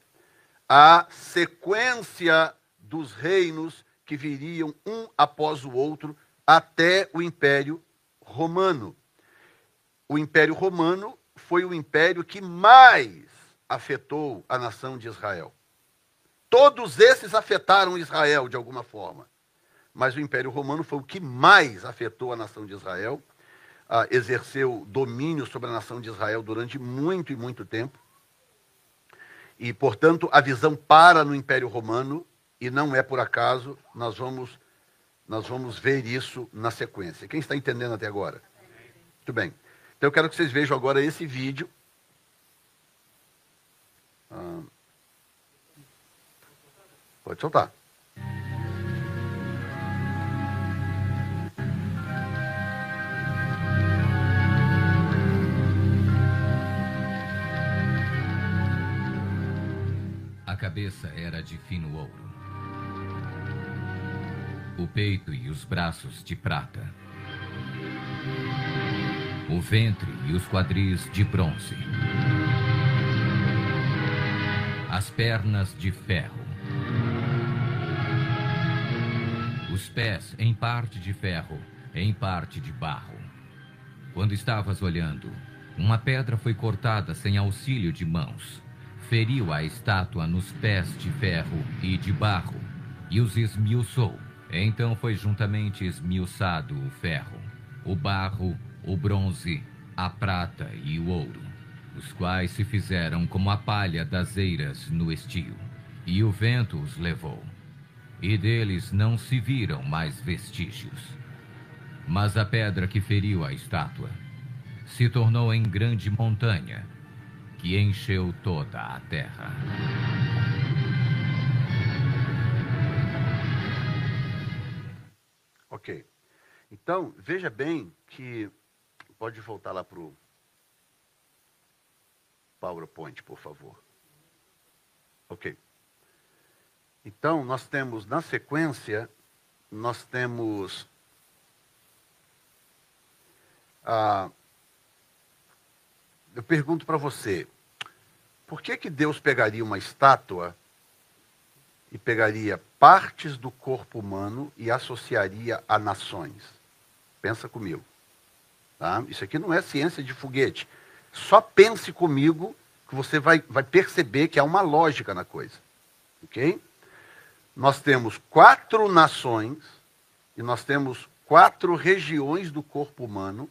Speaker 1: a sequência dos reinos que viriam um após o outro até o Império Romano. O Império Romano foi o império que mais afetou a nação de Israel. Todos esses afetaram Israel de alguma forma. Mas o Império Romano foi o que mais afetou a nação de Israel, ah, exerceu domínio sobre a nação de Israel durante muito e muito tempo. E, portanto, a visão para no Império Romano, e não é por acaso, nós vamos, nós vamos ver isso na sequência. Quem está entendendo até agora? Muito bem. Então eu quero que vocês vejam agora esse vídeo ah, pode soltar.
Speaker 2: A cabeça era de fino ouro, o peito e os braços de prata, o ventre e os quadris de bronze as pernas de ferro. Os pés em parte de ferro, em parte de barro. Quando estavas olhando, uma pedra foi cortada sem auxílio de mãos. Feriu a estátua nos pés de ferro e de barro e os esmiuçou. Então foi juntamente esmiuçado o ferro, o barro, o bronze, a prata e o ouro os quais se fizeram como a palha das eiras no estio, e o vento os levou, e deles não se viram mais vestígios. Mas a pedra que feriu a estátua se tornou em grande montanha, que encheu toda a terra.
Speaker 1: Ok. Então, veja bem que. Pode voltar lá para o PowerPoint, por favor. Ok. Então, nós temos, na sequência, nós temos. Ah, eu pergunto para você, por que, que Deus pegaria uma estátua e pegaria partes do corpo humano e associaria a nações? Pensa comigo. Tá? Isso aqui não é ciência de foguete. Só pense comigo que você vai, vai perceber que há uma lógica na coisa. Ok? Nós temos quatro nações e nós temos quatro regiões do corpo humano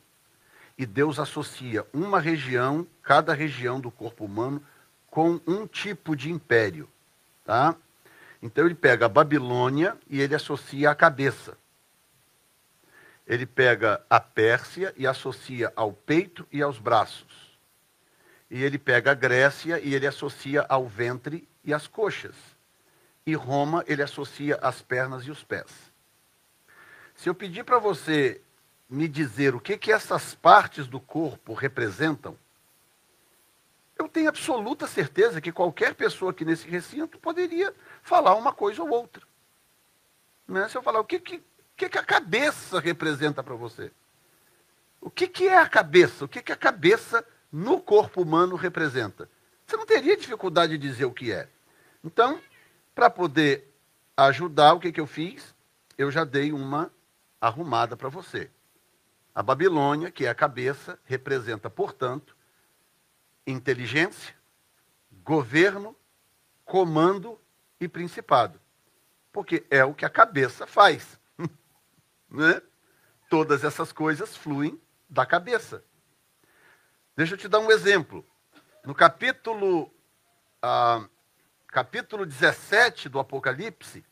Speaker 1: e Deus associa uma região, cada região do corpo humano, com um tipo de império. Tá? Então ele pega a Babilônia e ele associa a cabeça. Ele pega a Pérsia e associa ao peito e aos braços e ele pega a Grécia e ele associa ao ventre e às coxas. E Roma ele associa as pernas e os pés. Se eu pedir para você me dizer o que, que essas partes do corpo representam, eu tenho absoluta certeza que qualquer pessoa aqui nesse recinto poderia falar uma coisa ou outra. Né? Se eu falar o que, que, que, que a cabeça representa para você? O que, que é a cabeça? O que, que a cabeça no corpo humano representa. Você não teria dificuldade de dizer o que é. Então, para poder ajudar, o que, que eu fiz? Eu já dei uma arrumada para você. A Babilônia, que é a cabeça, representa, portanto, inteligência, governo, comando e principado. Porque é o que a cabeça faz. né? Todas essas coisas fluem da cabeça. Deixa eu te dar um exemplo. No capítulo, ah, capítulo 17 do Apocalipse,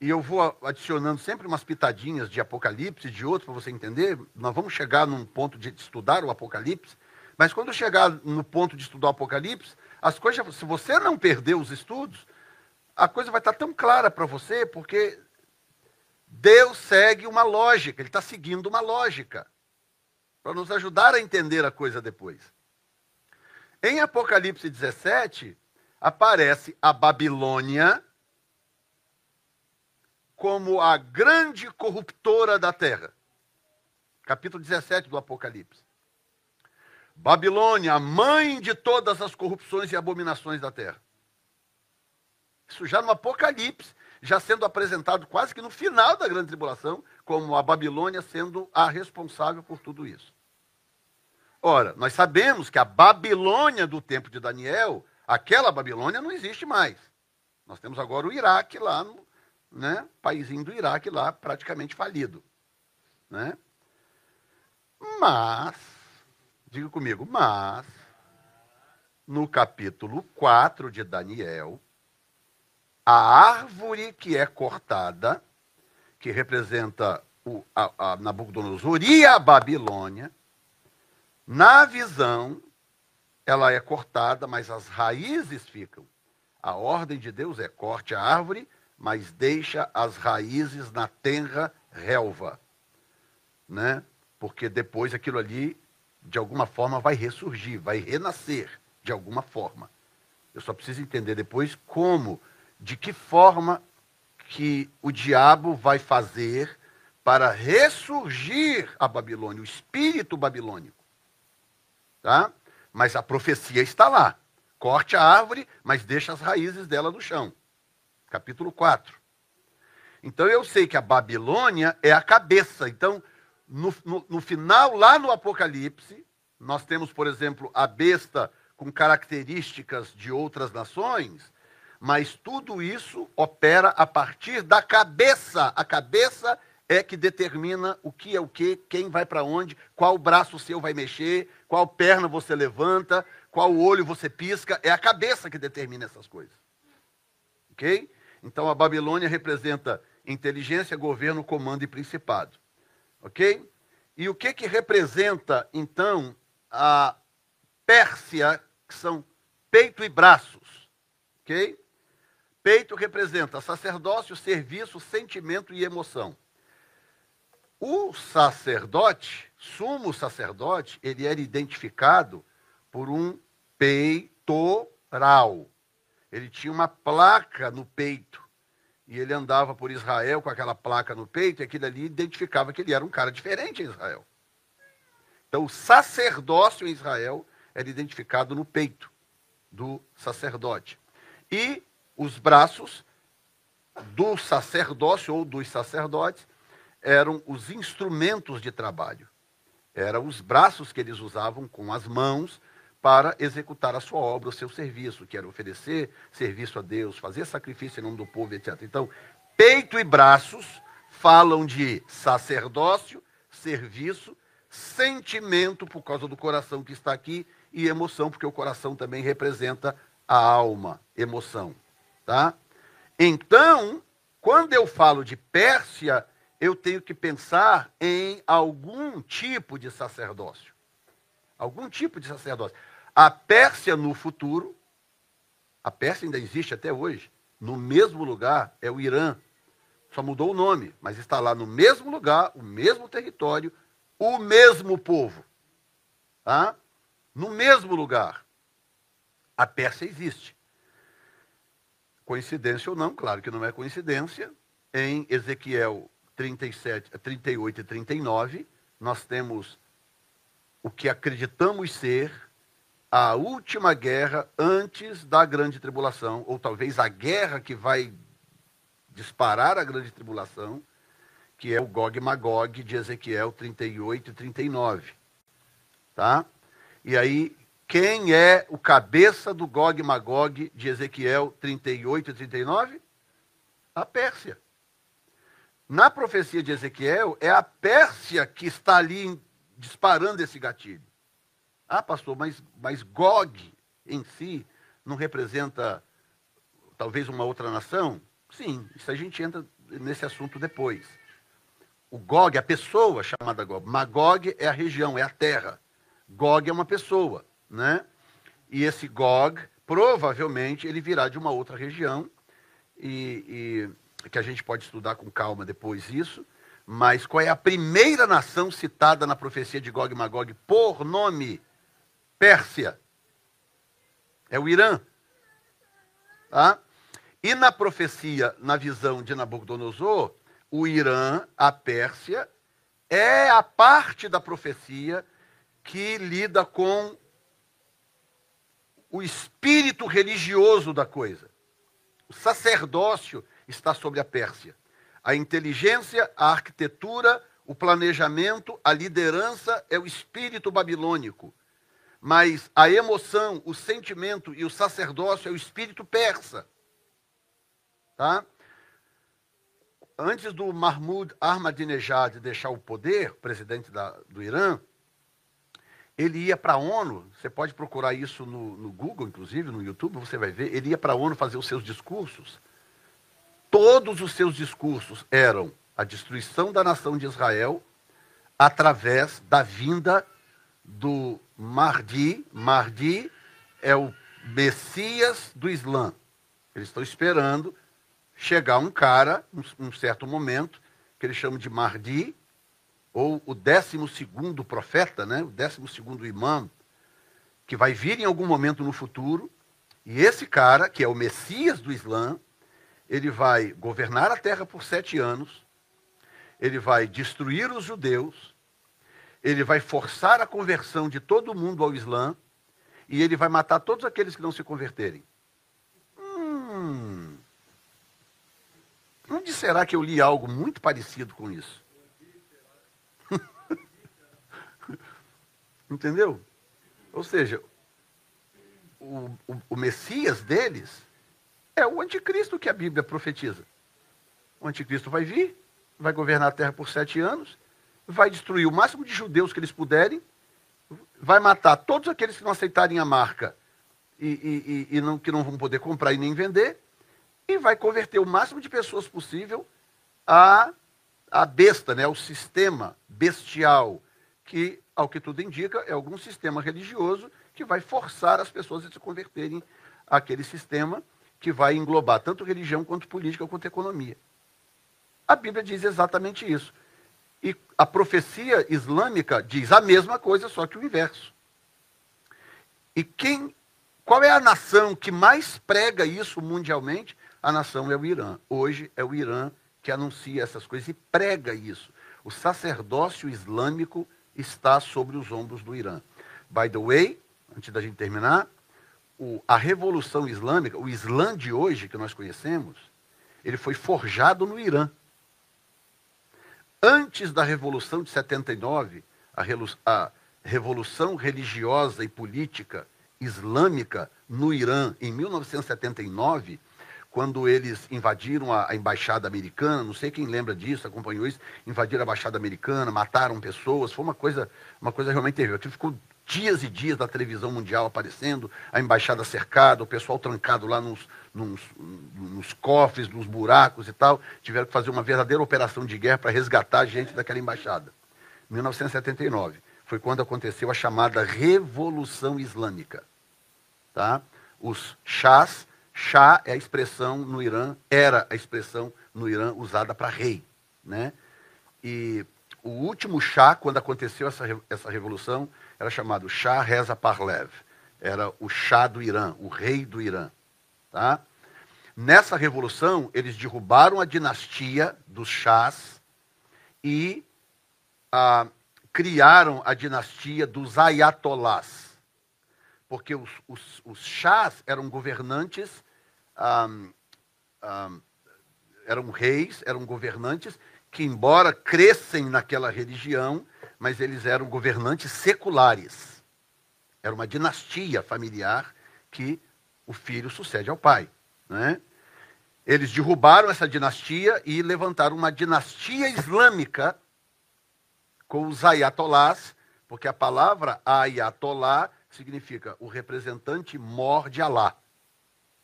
Speaker 1: e eu vou adicionando sempre umas pitadinhas de Apocalipse, de outros, para você entender. Nós vamos chegar num ponto de estudar o Apocalipse, mas quando chegar no ponto de estudar o Apocalipse, as coisas, se você não perder os estudos, a coisa vai estar tão clara para você, porque Deus segue uma lógica, Ele está seguindo uma lógica, para nos ajudar a entender a coisa depois. Em Apocalipse 17, aparece a Babilônia como a grande corruptora da terra. Capítulo 17 do Apocalipse. Babilônia, a mãe de todas as corrupções e abominações da terra. Isso já no Apocalipse, já sendo apresentado quase que no final da grande tribulação, como a Babilônia sendo a responsável por tudo isso. Ora, nós sabemos que a Babilônia do tempo de Daniel, aquela Babilônia não existe mais. Nós temos agora o Iraque lá né, paizinho do Iraque lá, praticamente falido. Né? Mas, diga comigo, mas, no capítulo 4 de Daniel, a árvore que é cortada, que representa o, a, a Nabucodonosor e a Babilônia, na visão, ela é cortada, mas as raízes ficam. A ordem de Deus é corte a árvore mas deixa as raízes na terra relva, né? Porque depois aquilo ali, de alguma forma, vai ressurgir, vai renascer, de alguma forma. Eu só preciso entender depois como, de que forma que o diabo vai fazer para ressurgir a Babilônia, o espírito babilônico. Tá? Mas a profecia está lá. Corte a árvore, mas deixa as raízes dela no chão capítulo 4. Então eu sei que a Babilônia é a cabeça. Então, no, no, no, final, lá no Apocalipse, nós temos, por exemplo, a besta com características de outras nações, mas tudo isso opera a partir da cabeça. A cabeça é que determina o que é o que, quem vai para onde, qual braço seu vai mexer, qual perna você levanta, qual olho você pisca. É a cabeça que determina essas coisas. Ok? Então a Babilônia representa inteligência, governo, comando e principado. Ok? E o que, que representa, então, a Pérsia, que são peito e braços? Ok? Peito representa sacerdócio, serviço, sentimento e emoção. O sacerdote, sumo sacerdote, ele era identificado por um peitoral. Ele tinha uma placa no peito. E ele andava por Israel com aquela placa no peito, e aquilo ali identificava que ele era um cara diferente em Israel. Então, o sacerdócio em Israel era identificado no peito do sacerdote. E os braços do sacerdócio ou dos sacerdotes eram os instrumentos de trabalho. Eram os braços que eles usavam com as mãos para executar a sua obra, o seu serviço, que era oferecer serviço a Deus, fazer sacrifício em nome do povo, etc. Então, peito e braços falam de sacerdócio, serviço, sentimento por causa do coração que está aqui e emoção, porque o coração também representa a alma, emoção, tá? Então, quando eu falo de Pérsia, eu tenho que pensar em algum tipo de sacerdócio. Algum tipo de sacerdócio. A Pérsia no futuro, a Pérsia ainda existe até hoje, no mesmo lugar é o Irã. Só mudou o nome, mas está lá no mesmo lugar, o mesmo território, o mesmo povo. Tá? No mesmo lugar. A Pérsia existe. Coincidência ou não, claro que não é coincidência. Em Ezequiel 37, 38 e 39, nós temos o que acreditamos ser a última guerra antes da grande tribulação, ou talvez a guerra que vai disparar a grande tribulação, que é o Gog Magog de Ezequiel 38 e 39. Tá? E aí, quem é o cabeça do Gog Magog de Ezequiel 38 e 39? A Pérsia. Na profecia de Ezequiel, é a Pérsia que está ali disparando esse gatilho. Ah, pastor, mas, mas Gog em si não representa talvez uma outra nação? Sim, isso a gente entra nesse assunto depois. O Gog, a pessoa chamada Gog. Magog é a região, é a terra. Gog é uma pessoa, né? E esse Gog, provavelmente, ele virá de uma outra região e, e que a gente pode estudar com calma depois isso. Mas qual é a primeira nação citada na profecia de Gog e Magog por nome? Pérsia. É o Irã. Tá? E na profecia, na visão de Nabucodonosor, o Irã, a Pérsia, é a parte da profecia que lida com o espírito religioso da coisa. O sacerdócio está sobre a Pérsia. A inteligência, a arquitetura, o planejamento, a liderança é o espírito babilônico. Mas a emoção, o sentimento e o sacerdócio é o espírito persa. Tá? Antes do Mahmoud Ahmadinejad deixar o poder, presidente da, do Irã, ele ia para a ONU, você pode procurar isso no, no, Google, inclusive, no YouTube, você vai ver, ele ia para a ONU fazer os seus discursos. Todos os seus discursos eram a destruição da nação de Israel através da vinda do Mahdi. Mahdi é o Messias do Islã. Eles estão esperando chegar um cara, um, um certo momento, que eles chamam de Mahdi, ou o décimo segundo profeta, né? o décimo segundo imã, que vai vir em algum momento no futuro, e esse cara, que é o Messias do Islã, ele vai governar a terra por sete anos, ele vai destruir os judeus, ele vai forçar a conversão de todo mundo ao Islã, e ele vai matar todos aqueles que não se converterem. Hum. Onde será que eu li algo muito parecido com isso? Entendeu? Ou seja, o, o, o, Messias deles é o anticristo que a Bíblia profetiza. O anticristo vai vir, vai governar a terra por sete anos, vai destruir o máximo de judeus que eles puderem, vai matar todos aqueles que não aceitarem a marca e, e, e, não, que não vão poder comprar e nem vender, e vai converter o máximo de pessoas possível a, a besta, né, ao sistema bestial que ao que tudo indica, é algum sistema religioso que vai forçar as pessoas a se converterem àquele sistema que vai englobar tanto religião quanto política quanto economia. A Bíblia diz exatamente isso. E a profecia islâmica diz a mesma coisa, só que o inverso. E quem, qual é a nação que mais prega isso mundialmente? A nação é o Irã. Hoje é o Irã que anuncia essas coisas e prega isso. O sacerdócio islâmico está sobre os ombros do Irã. By the way, antes da gente terminar, o, a Revolução Islâmica, o Islã de hoje que nós conhecemos, ele foi forjado no Irã. Antes da Revolução de 79, a, a Revolução Religiosa e Política Islâmica no Irã, em 1979, quando eles invadiram a, a, embaixada americana, não sei quem lembra disso, acompanhou isso, invadiram a embaixada americana, mataram pessoas, foi uma coisa, uma coisa realmente terrível. Aquilo ficou dias e dias da televisão mundial aparecendo, a embaixada cercada, o pessoal trancado lá nos, nos, nos cofres, nos buracos e tal, tiveram que fazer uma verdadeira operação de guerra para resgatar a gente daquela embaixada. 1979 foi quando aconteceu a chamada Revolução Islâmica. Tá? Os chás Shah é a expressão no Irã, era a expressão no Irã usada para rei. Né? E o último Shah, quando aconteceu essa, essa revolução, era chamado Shah Reza Parlev. Era o Shah do Irã, o rei do Irã. Tá? Nessa revolução, eles derrubaram a dinastia dos Shahs e ah, criaram a dinastia dos Ayatollahs. porque os, os, os chás eram governantes, eram reis, eram governantes que, embora crescem naquela religião, mas eles eram governantes seculares. Era uma dinastia familiar que o filho sucede ao pai. Né? Eles derrubaram essa dinastia e levantaram uma dinastia islâmica com os ayatolás, porque a palavra ayatolá significa o representante mor de Alá.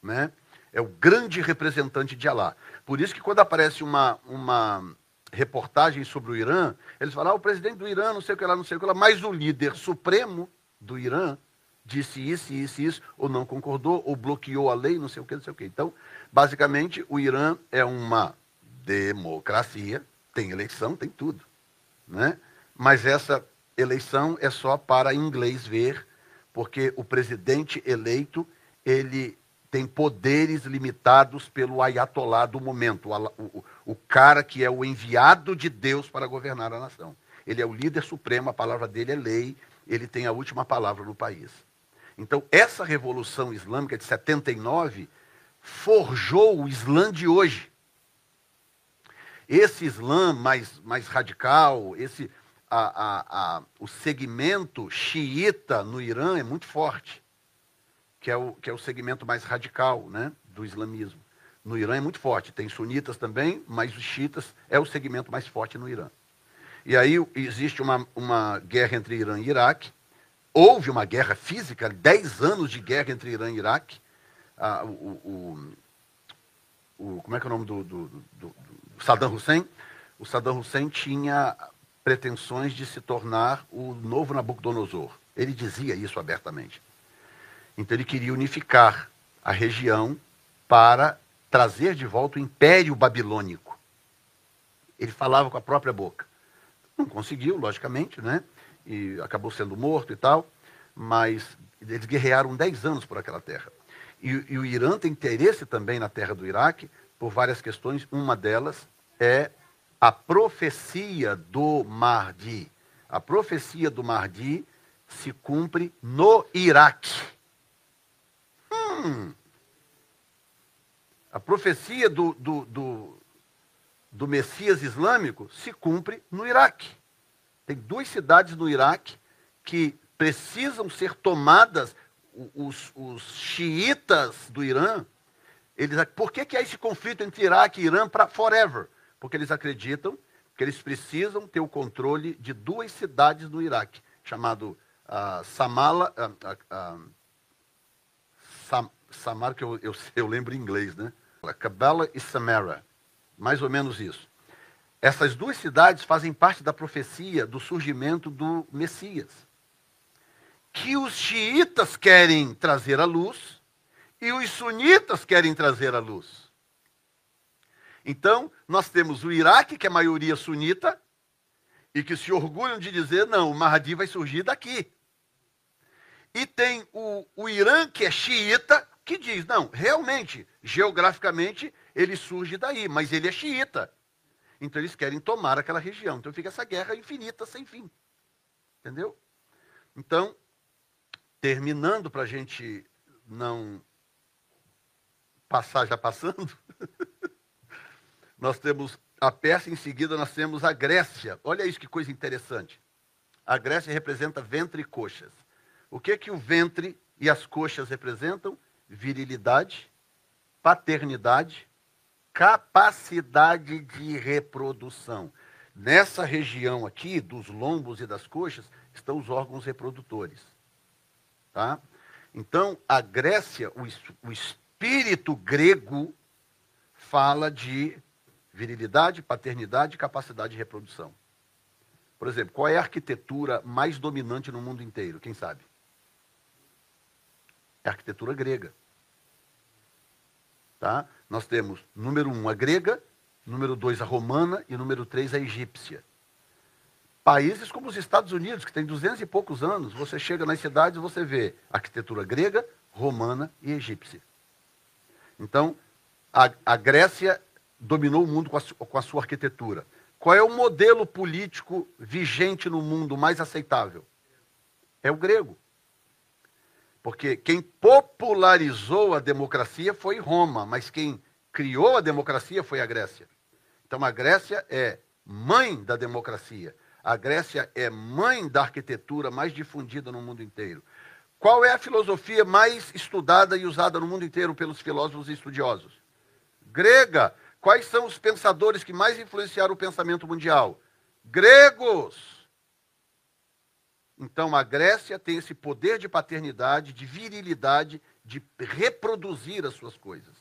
Speaker 1: Né? É o grande representante de Alá. Por isso que quando aparece uma, uma reportagem sobre o Irã, eles falam, ah, o presidente do Irã, não sei o que lá, não sei o que lá, mas o líder supremo do Irã disse isso, isso, isso, ou não concordou, ou bloqueou a lei, não sei o que, não sei o que. Então, basicamente, o Irã é uma democracia, tem eleição, tem tudo. Né? Mas essa eleição é só para inglês ver, porque o presidente eleito, ele tem poderes limitados pelo ayatolá do momento, o, o, o, cara que é o enviado de Deus para governar a nação. Ele é o líder supremo, a palavra dele é lei, ele tem a última palavra no país. Então, essa revolução islâmica de 79 forjou o Islã de hoje. Esse Islã mais, mais radical, esse a, a, a, o segmento xiita no Irã é muito forte, que é, o, que é o segmento mais radical né, do islamismo. No Irã é muito forte. Tem sunitas também, mas os xiitas é o segmento mais forte no Irã. E aí existe uma, uma guerra entre Irã e Iraque. Houve uma guerra física, 10 anos de guerra entre Irã e Iraque. Ah, o, o, o, como é que é o nome do, do, do, do Saddam Hussein? O Saddam Hussein tinha pretensões de se tornar o novo Nabucodonosor. Ele dizia isso abertamente. Então ele queria unificar a região para trazer de volta o Império Babilônico. Ele falava com a própria boca. Não conseguiu, logicamente, né? E acabou sendo morto e tal, mas eles guerrearam 10 anos por aquela terra. E, e o Irã tem interesse também na terra do Iraque por várias questões. Uma delas é a profecia do Mahdi. A profecia do Mahdi se cumpre no Iraque. A profecia do, do, do, do Messias islâmico se cumpre no Iraque. Tem duas cidades no Iraque que precisam ser tomadas. Os, os xiitas do Irã, eles, por que, que há esse conflito entre Iraque e Irã para forever? porque eles acreditam que eles precisam ter o controle de duas cidades no Iraque, chamado uh, Samala, uh, uh, Sam, Samar, que eu, eu, eu, lembro em inglês, né? Kabbalah e Samara, mais ou menos isso. Essas duas cidades fazem parte da profecia do surgimento do Messias, que os xiitas querem trazer à luz e os sunitas querem trazer à luz. Então, nós temos o Iraque, que é maioria sunita, e que se orgulham de dizer, não, o Mahdi vai surgir daqui. E tem o, o Irã, que é xiita, que diz, não, realmente, geograficamente, ele surge daí, mas ele é xiita. Então eles querem tomar aquela região. Então fica essa guerra infinita, sem fim. Entendeu? Então, terminando para a gente não passar já passando, nós temos a Pérsia, em seguida nós temos a Grécia. Olha isso que coisa interessante. A Grécia representa ventre e coxas. O que que o ventre e as coxas representam? Virilidade, paternidade, capacidade de reprodução. Nessa região aqui, dos lombos e das coxas, estão os órgãos reprodutores. Tá? Então, a Grécia, o, o espírito grego, fala de Virilidade, paternidade e capacidade de reprodução. Por exemplo, qual é a arquitetura mais dominante no mundo inteiro? Quem sabe? É a arquitetura grega. Tá? Nós temos, número um, a grega, número dois, a romana e número três, a egípcia. Países como os Estados Unidos, que tem duzentos e poucos anos, você chega nas cidades e você vê arquitetura grega, romana e egípcia. Então, a, a Grécia dominou o mundo com a, com a sua arquitetura. Qual é o modelo político vigente no mundo mais aceitável? É o grego. Porque quem popularizou a democracia foi Roma, mas quem criou a democracia foi a Grécia. Então a Grécia é mãe da democracia. A Grécia é mãe da arquitetura mais difundida no mundo inteiro. Qual é a filosofia mais estudada e usada no mundo inteiro pelos filósofos e estudiosos? Grega. Quais são os pensadores que mais influenciaram o pensamento mundial? Gregos. Então a Grécia tem esse poder de paternidade, de virilidade, de reproduzir as suas coisas.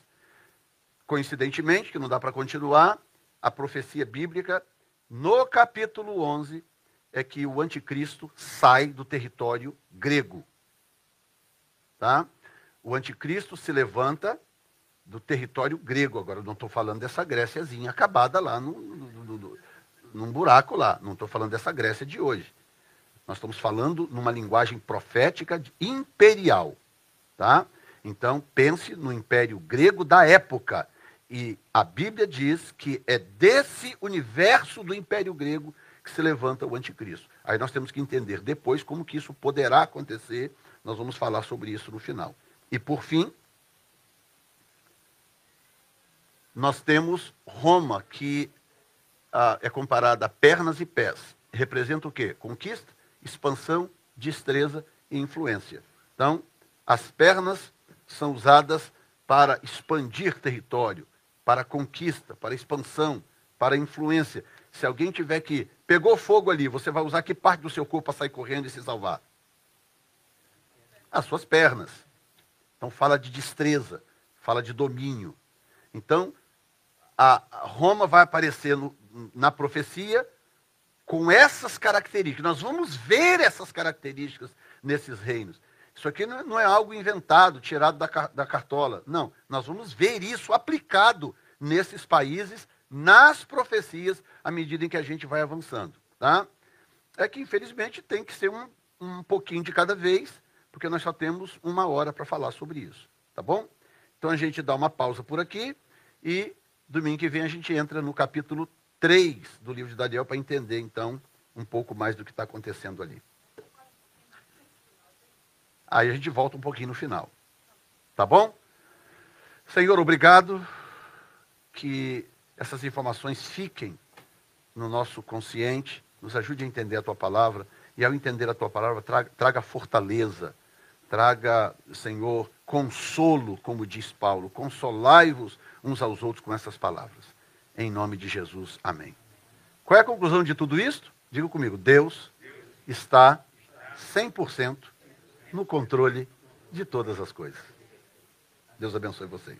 Speaker 1: Coincidentemente, que não dá para continuar, a profecia bíblica, no capítulo 11, é que o anticristo sai do território grego. Tá? O anticristo se levanta do território grego. Agora, não estou falando dessa Gréciazinha acabada lá no, no, no, num buraco lá. Não estou falando dessa Grécia de hoje. Nós estamos falando numa linguagem profética imperial. Tá? Então, pense no império grego da época. E a Bíblia diz que é desse universo do império grego que se levanta o anticristo. Aí nós temos que entender depois como que isso poderá acontecer nós vamos falar sobre isso no final. E por fim, nós temos Roma, que ah, é comparada a pernas e pés. Representa o quê? Conquista, expansão, destreza e influência. Então, as pernas são usadas para expandir território, para conquista, para expansão, para influência. Se alguém tiver que pegou fogo ali, você vai usar que parte do seu corpo para sair correndo e se salvar? as suas pernas. Então fala de destreza, fala de domínio. Então, a Roma vai aparecer no, na profecia com essas características. Nós vamos ver essas características nesses reinos. Isso aqui não é, é algo inventado, tirado da, da cartola. Não, nós vamos ver isso aplicado nesses países, nas profecias, à medida em que a gente vai avançando. Tá? É que, infelizmente, tem que ser um, um pouquinho de cada vez, porque nós só temos uma hora para falar sobre isso, tá bom? Então a gente dá uma pausa por aqui e domingo que vem a gente entra no capítulo 3 do livro de Daniel para entender então um pouco mais do que está acontecendo ali. Aí a gente volta um pouquinho no final. Tá bom? Senhor, obrigado que essas informações fiquem no nosso consciente, nos ajude a entender a tua palavra e ao entender a tua palavra traga, traga fortaleza Traga, Senhor, consolo, como diz Paulo. Consolai-vos uns aos outros com essas palavras. Em nome de Jesus, amém. Qual é a conclusão de tudo isto? Diga comigo: Deus está 100% no controle de todas as coisas. Deus abençoe vocês.